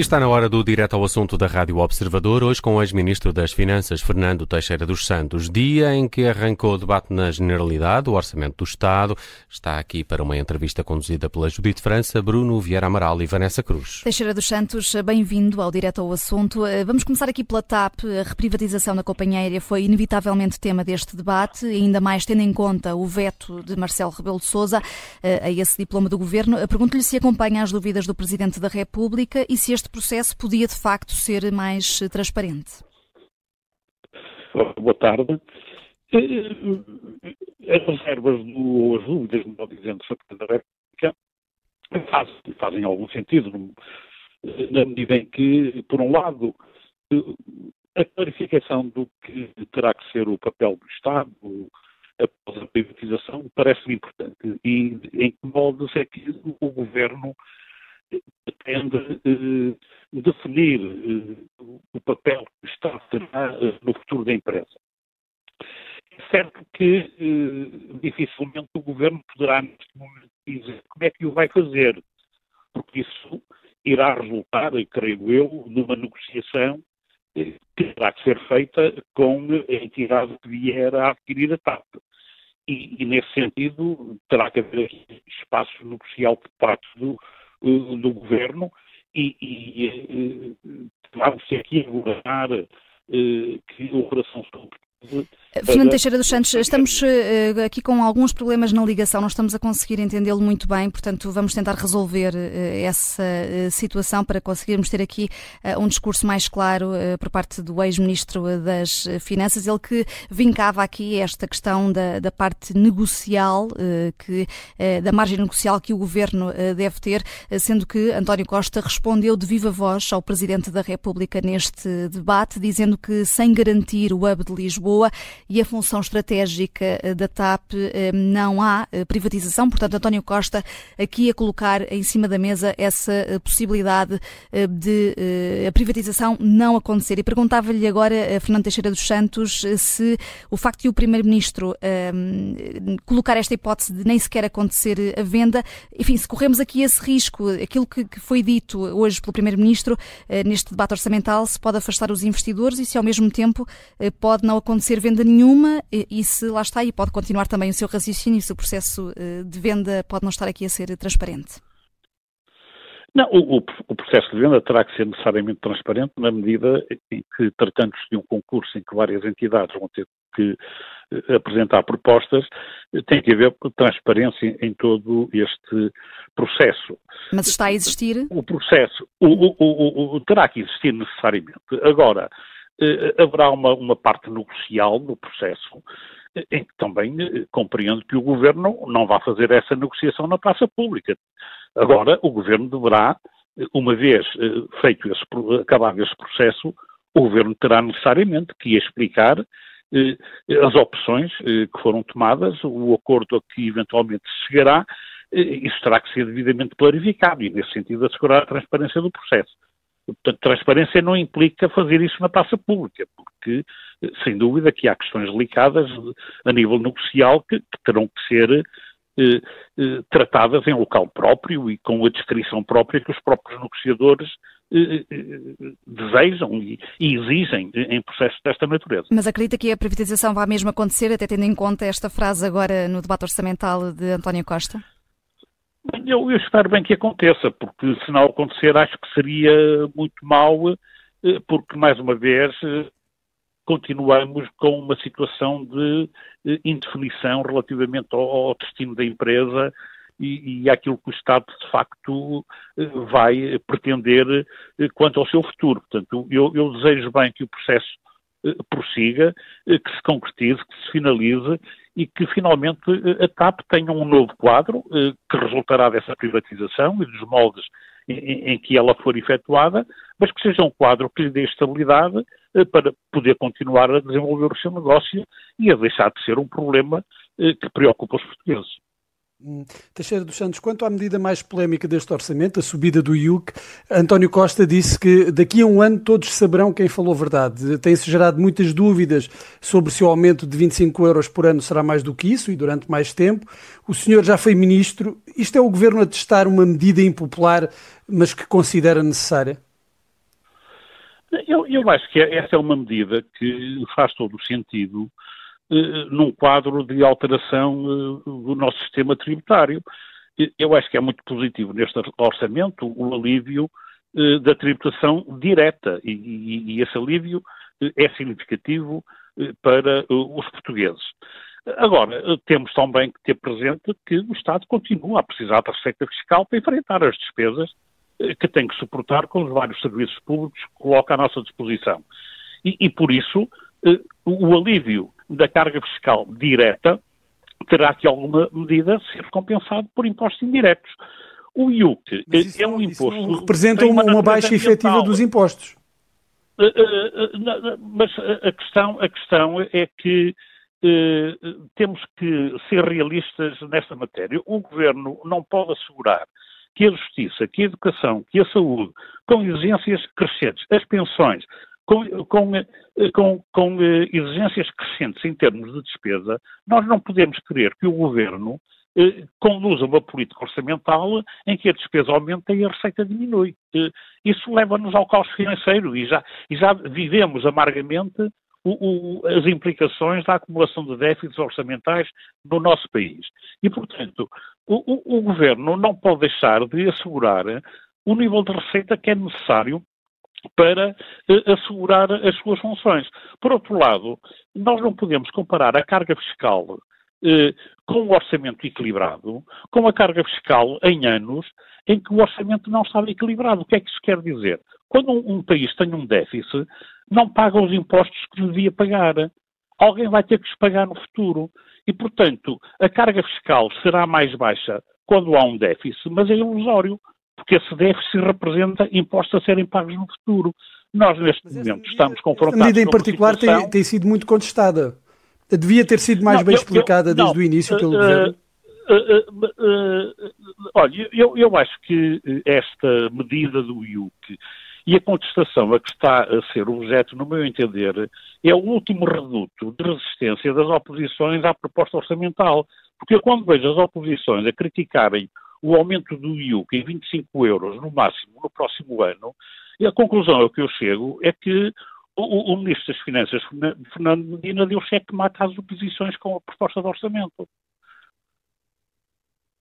está na hora do direto ao assunto da Rádio Observador, hoje com o ex-ministro das Finanças, Fernando Teixeira dos Santos. Dia em que arrancou o debate na Generalidade, o Orçamento do Estado. Está aqui para uma entrevista conduzida pela Judite França, Bruno Vieira Amaral e Vanessa Cruz. Teixeira dos Santos, bem-vindo ao direto ao assunto. Vamos começar aqui pela TAP. A reprivatização da companhia aérea foi inevitavelmente tema deste debate, ainda mais tendo em conta o veto de Marcelo Rebelo de Sousa eh, a esse diploma do governo. Pergunto-lhe se acompanha as dúvidas do Presidente da República e se este processo podia de facto ser mais eh, transparente? Boa tarde. Eh, as reservas do, ou as dúvidas, não dizendo, sobre a República fazem, fazem algum sentido, na medida em que, por um lado, a clarificação do que terá que ser o papel do Estado após a privatização parece-me importante. E em que modos é que o Governo pretende eh, definir eh, o papel que terá eh, no futuro da empresa. É certo que dificilmente o Governo poderá, neste momento, dizer como é que o vai fazer, porque isso irá resultar, creio eu, numa negociação que terá que ser feita com a entidade que vier a adquirir a TAP. E, e, nesse sentido, terá que haver espaço negocial por parte do, do governo e, e vamos aqui a eh, que o coração se Fernando Teixeira dos Santos, estamos uh, aqui com alguns problemas na ligação, não estamos a conseguir entendê-lo muito bem, portanto vamos tentar resolver uh, essa situação para conseguirmos ter aqui um discurso mais claro por parte do ex-ministro das Finanças, ele que vincava aqui esta questão da, da parte negocial, que, da margem negocial que o governo deve ter, sendo que António Costa respondeu de viva voz ao Presidente da República neste debate, dizendo que sem garantir o hub de Lisboa, e a função estratégica eh, da TAP eh, não há eh, privatização. Portanto, António Costa aqui a colocar em cima da mesa essa possibilidade de a privatização não acontecer. E perguntava-lhe agora Fernando Teixeira dos Santos se o facto de o Primeiro-Ministro colocar esta hipótese de nem sequer acontecer a venda, enfim, se corremos aqui esse risco, aquilo que foi dito hoje pelo Primeiro-Ministro neste debate orçamental, se pode afastar os investidores e se ao mesmo tempo pode não acontecer venda nenhuma e se lá está, e pode continuar também o seu raciocínio, se o processo eh, de venda pode não estar aqui a ser transparente? Não, o, o, processo de venda terá que ser necessariamente transparente na medida em que, tratando-se de um concurso em que várias entidades vão ter que eh, apresentar propostas, tem que haver transparência em todo este processo. Mas está a existir? O processo o, o, terá que existir necessariamente. Agora, haverá uma, uma parte negocial no processo eh, em que também eh, compreendo que o Governo não vai fazer essa negociação na praça pública. Agora, o Governo deverá, uma vez feito esse, acabado esse processo, o Governo terá necessariamente que explicar as opções que foram tomadas, o acordo a que eventualmente se chegará, isso terá que ser devidamente clarificado e, nesse sentido, assegurar a transparência do processo. Portanto, transparência não implica fazer isso na praça pública, porque, sem dúvida, que há questões delicadas a nível negocial que, que terão que ser eh, eh, tratadas em local próprio e com a descrição própria que os próprios negociadores eh, eh desejam e, e, exigem em processos desta natureza. Mas acredita que a privatização vai mesmo acontecer, até tendo em conta esta frase agora no debate orçamental de António Costa? Eu, eu, espero bem que aconteça, porque se não acontecer acho que seria muito mau, eh, porque mais uma vez eh, continuamos com uma situação de eh, indefinição relativamente ao, ao destino da empresa e, e àquilo que o Estado de facto vai pretender quanto ao seu futuro. Portanto, eu, eu desejo bem que o processo prossiga, que se concretize, que se finalize e que finalmente eh, a TAP tenha um novo quadro eh, que resultará dessa privatização e dos moldes em, que ela for efetuada, mas que seja um quadro que lhe dê estabilidade eh, para poder continuar a desenvolver o seu negócio e a deixar de ser um problema que preocupa os portugueses. Hum. Teixeira dos Santos, quanto à medida mais polémica deste orçamento, a subida do IUC, António Costa disse que daqui a um ano todos saberão quem falou verdade. Tem-se gerado muitas dúvidas sobre se o aumento de 25 euros por ano será mais do que isso e durante mais tempo. O senhor já foi ministro. Isto é o governo a testar uma medida impopular, mas que considera necessária? Eu, eu acho que essa é uma medida que faz todo o sentido num quadro de alteração eh, do nosso sistema tributário. Eu acho que é muito positivo neste orçamento o alívio eh, da tributação direta e esse alívio é significativo para os portugueses. Agora, temos também que ter presente que o Estado continua a precisar da receita fiscal para enfrentar as despesas que tem que suportar com os vários serviços públicos que coloca à nossa disposição. E, e por isso, o alívio da carga fiscal direta terá que, alguma medida, ser compensado por impostos indiretos. O IUC é um imposto. representa uma, uma baixa efetiva dos impostos. Uh, uh, uh, mas a questão, a questão é que temos que ser realistas nesta matéria. O governo não pode assegurar que a justiça, que a educação, que a saúde, com exigências crescentes, as pensões, com, com, eh, com, com, eh, exigências crescentes em termos de despesa, nós não podemos querer que o governo eh, conduza uma política orçamental em que a despesa aumenta e a receita diminui. Eh, isso leva-nos ao caos financeiro e já, e já vivemos amargamente o, o, as implicações da acumulação de déficits orçamentais no nosso país. E, portanto, o, o governo não pode deixar de assegurar o nível de receita que é necessário para eh, assegurar as suas funções. Por outro lado, nós não podemos comparar a carga fiscal eh, com o orçamento equilibrado com a carga fiscal em anos em que o orçamento não estava equilibrado. O que é que isso quer dizer? Quando um, um país tem um déficit, não paga os impostos que devia pagar. Alguém vai ter que os pagar no futuro. E, portanto, a carga fiscal será mais baixa quando há um déficit, mas é ilusório porque esse déficit representa impostos a serem pagos no futuro. Nós, neste momento, medida, estamos confrontados. A medida em particular situação... tem, tem, sido muito contestada. Devia ter sido mais não, bem eu, explicada eu, desde não, o início pelo uh, governo. Uh, uh, olha, eu, eu acho que esta medida do IUC e a contestação a que está a ser objeto, no meu entender, é o último reduto de resistência das oposições à proposta orçamental. Porque eu, quando vejo as oposições a criticarem o aumento do IUC em 25 euros no máximo no próximo ano, e a conclusão a que eu chego é que o, o Ministro das Finanças, Fernando Medina, deu cheque mata às oposições com a proposta de orçamento.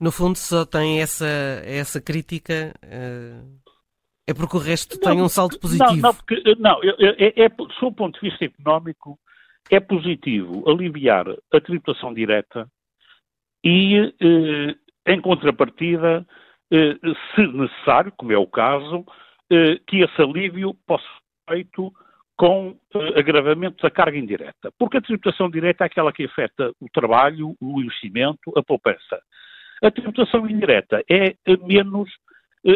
No fundo, só tem essa, essa crítica. Uh, é porque o resto não, tem um salto positivo. Não, não, porque, não é, é, é, sob o ponto de vista económico, é positivo aliviar a tributação direta e eh, em contrapartida, eh, se necessário, como é o caso, eh, que esse alívio possa ser feito com eh, agravamento da carga indireta. Porque a tributação direta é aquela que afeta o trabalho, o investimento, a poupança. A tributação indireta é menos,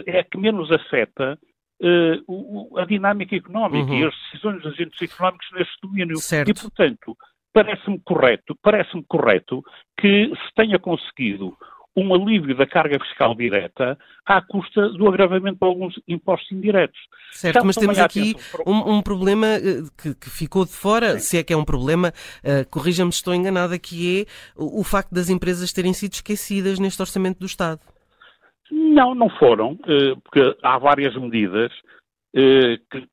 é a que menos afeta a dinâmica económica uhum. e as decisões dos agentes económicos neste domínio. Certo. E, portanto, parece-me correto, parece-me correto que se tenha conseguido um alívio da carga fiscal direta à custa do agravamento de alguns impostos indiretos. Certo, mas temos aqui um, um problema eh, que, que, ficou de fora, Sim. se é que é um problema, uh, corrija-me se estou enganada, que é o, o facto das empresas terem sido esquecidas neste orçamento do Estado. Não, não foram, uh, porque há várias medidas que,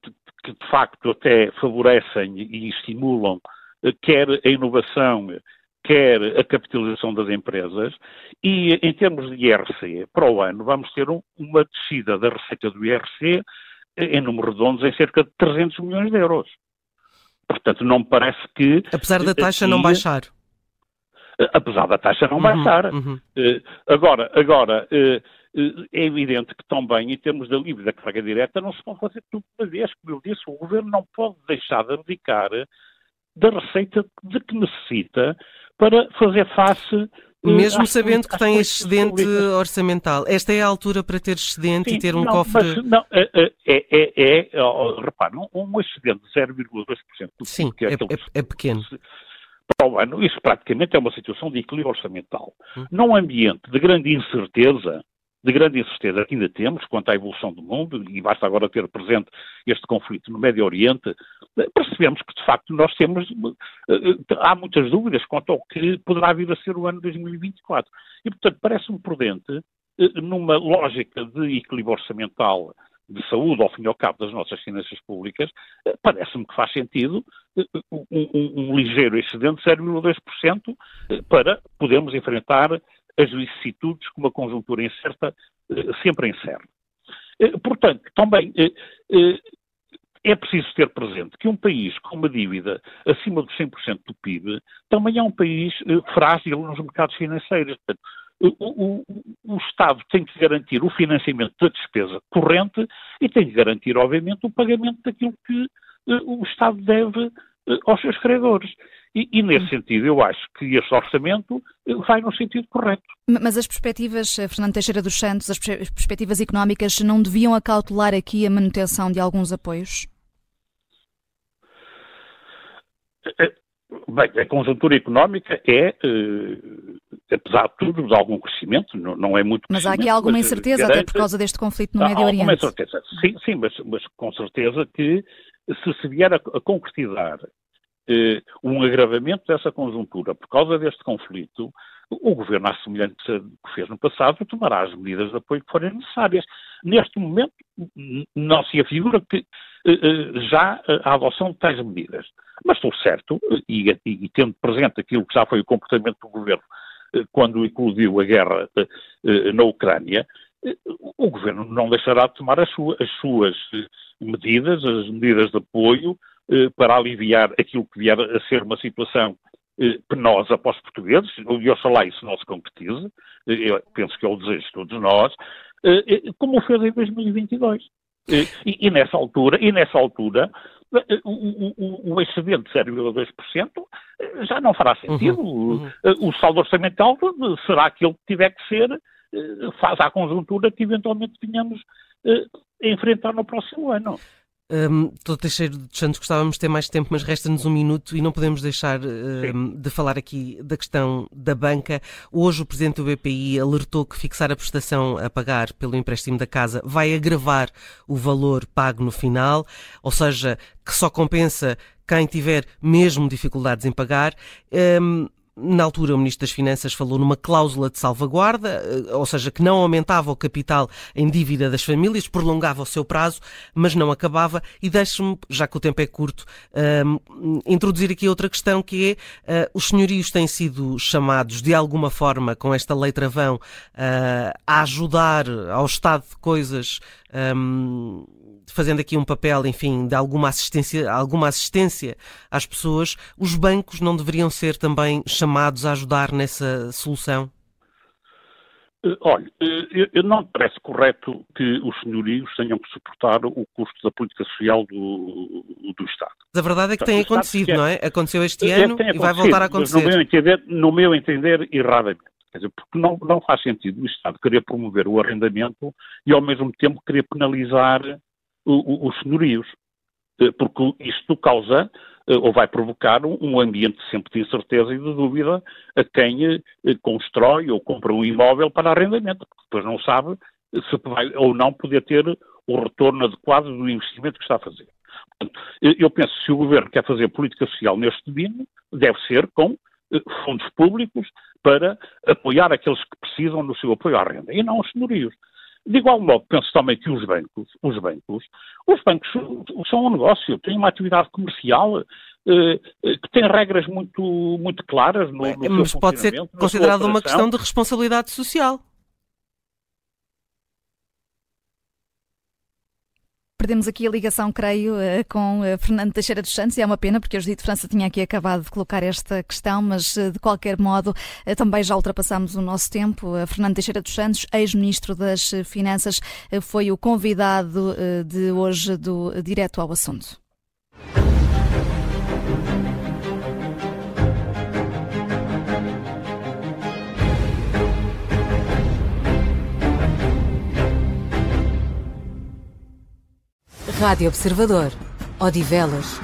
que, de facto até favorecem e estimulam quer a inovação quer a capitalização das empresas, e em termos de IRC, para o ano, vamos ter um, uma descida da receita do IRC em números redondos em cerca de 300 milhões de euros. Portanto, não me parece que. Apesar da taxa aqui, não baixar. Apesar da taxa não uhum, baixar. Uhum. Uh, agora, agora é evidente que também, em termos de alívio da carga direta, não se pode fazer tudo de uma vez. Como eu disse, o governo não pode deixar de abdicar da receita de que necessita para fazer face eh, mesmo sabendo que tem excedente orçamental, esta é a altura para ter excedente Sim, e ter um não, cofre. Mas, não, é, é, é, é, é repare, um, excedente de 0,2% Sim, é, é, é, pequeno. Para o ano, isso praticamente é uma situação de equilíbrio orçamental. Hum. Num ambiente de grande incerteza, de grande incerteza que ainda temos quanto à evolução do mundo, e basta agora ter presente este conflito no Médio Oriente, percebemos que, de facto, nós temos. Eh, eh, há muitas dúvidas quanto ao que poderá vir a ser o ano 2024. E, portanto, parece-me prudente, eh, numa lógica de equilíbrio orçamental de saúde, ao fim e ao cabo, das nossas finanças públicas, eh, parece-me que faz sentido eh, um, um, um ligeiro excedente de 0,2% para podermos enfrentar as vicissitudes que uma conjuntura incerta sempre encerra. Portanto, também é preciso ter presente que um país com uma dívida acima dos 100% do PIB também é um país frágil nos mercados financeiros. Portanto, o, o, o, Estado tem que garantir o financiamento da despesa corrente e tem que garantir, obviamente, o pagamento daquilo que o Estado deve aos seus credores. E, e, nesse sentido, eu acho que este orçamento eh, vai no sentido correto. Mas as perspectivas, Fernando Teixeira dos Santos, as perspectivas económicas não deviam acautelar aqui a manutenção de alguns apoios? Bem, a conjuntura económica é, eh, apesar de tudo, de algum crescimento, não, não é muito Mas há aqui alguma incerteza, garante... até por causa deste conflito no Médio Oriente? Alguma incerteza, sim, sim mas, mas, com certeza que se se vier a, a concretizar eh, um agravamento dessa conjuntura por causa deste conflito, o Governo, à semelhança do que fez no passado, tomará as medidas de apoio que forem necessárias. Neste momento, não se afigura que eh, eh, já a adoção de tais medidas. Mas estou certo, e, e, e, tendo presente aquilo que já foi o comportamento do Governo eh, quando eclodiu a guerra na Ucrânia, o Governo não deixará de tomar as, suas, as suas medidas, as medidas de apoio, para aliviar aquilo que vier a ser uma situação penosa para os portugueses, e oxalá isso não se concretize, eu penso que é o desejo de todos nós, como fez em 2022. E, e, nessa altura, e nessa altura o, o, o excedente de 0,2% já não fará sentido. Uhum, uhum. O saldo orçamental será aquele que tiver que ser faz à conjuntura que eventualmente venhamos a enfrentar no próximo ano. Um, Doutor Teixeira de Santos, gostávamos de ter mais tempo, mas resta-nos um minuto e não podemos deixar um, de falar aqui da questão da banca. Hoje o Presidente do BPI alertou que fixar a prestação a pagar pelo empréstimo da casa vai agravar o valor pago no final, ou seja, que só compensa quem tiver mesmo dificuldades em pagar. Um, na altura, o Ministro das Finanças falou numa cláusula de salvaguarda, eh, ou seja, que não aumentava o capital em dívida das famílias, prolongava o seu prazo, mas não acabava. E deixe-me, já que o tempo é curto, ehm, introduzir aqui outra questão que é: uh, os senhorios têm sido chamados de alguma forma, com esta lei travão, uh, a ajudar ao estado de coisas. Um, fazendo aqui um papel, enfim, de alguma assistência, alguma assistência às pessoas, os bancos não deveriam ser também chamados a ajudar nessa solução? Eh, olha, eh, eu não me parece correto que os senhorios tenham que suportar o custo da política social do, do Estado. A verdade é que tem acontecido, não é? Aconteceu este é, ano e vai voltar a acontecer. No meu entender, no meu entender erradamente. Quer dizer, porque não, não faz sentido o Estado querer promover o arrendamento e ao mesmo tempo querer penalizar os senhorios, eh, porque isto causa eh, ou vai provocar um ambiente sempre de incerteza e de dúvida a quem eh, constrói ou compra um imóvel para arrendamento, porque depois não sabe se vai ou não poder ter o retorno adequado do investimento que está a fazer. Portanto, eu penso que se o Governo quer fazer política social neste domínio, deve ser com fundos públicos para apoiar aqueles que precisam do seu apoio à renda, e não os senhorios. De igual modo, penso também que os bancos, os bancos, os bancos são um negócio, têm uma atividade comercial eh, eh que tem regras muito, muito claras no, no Mas pode ser considerado uma questão de responsabilidade social. Perdemos aqui a ligação, creio, eh, com eh, Fernando Teixeira dos Santos e é uma pena porque o Judito França tinha aqui acabado de colocar esta questão, mas eh, de qualquer modo também já ultrapassamos o nosso tempo. Fernando Teixeira dos Santos, ex-ministro das Finanças, foi o convidado de hoje do Direto ao Assunto. Rádio Observador. Odivelas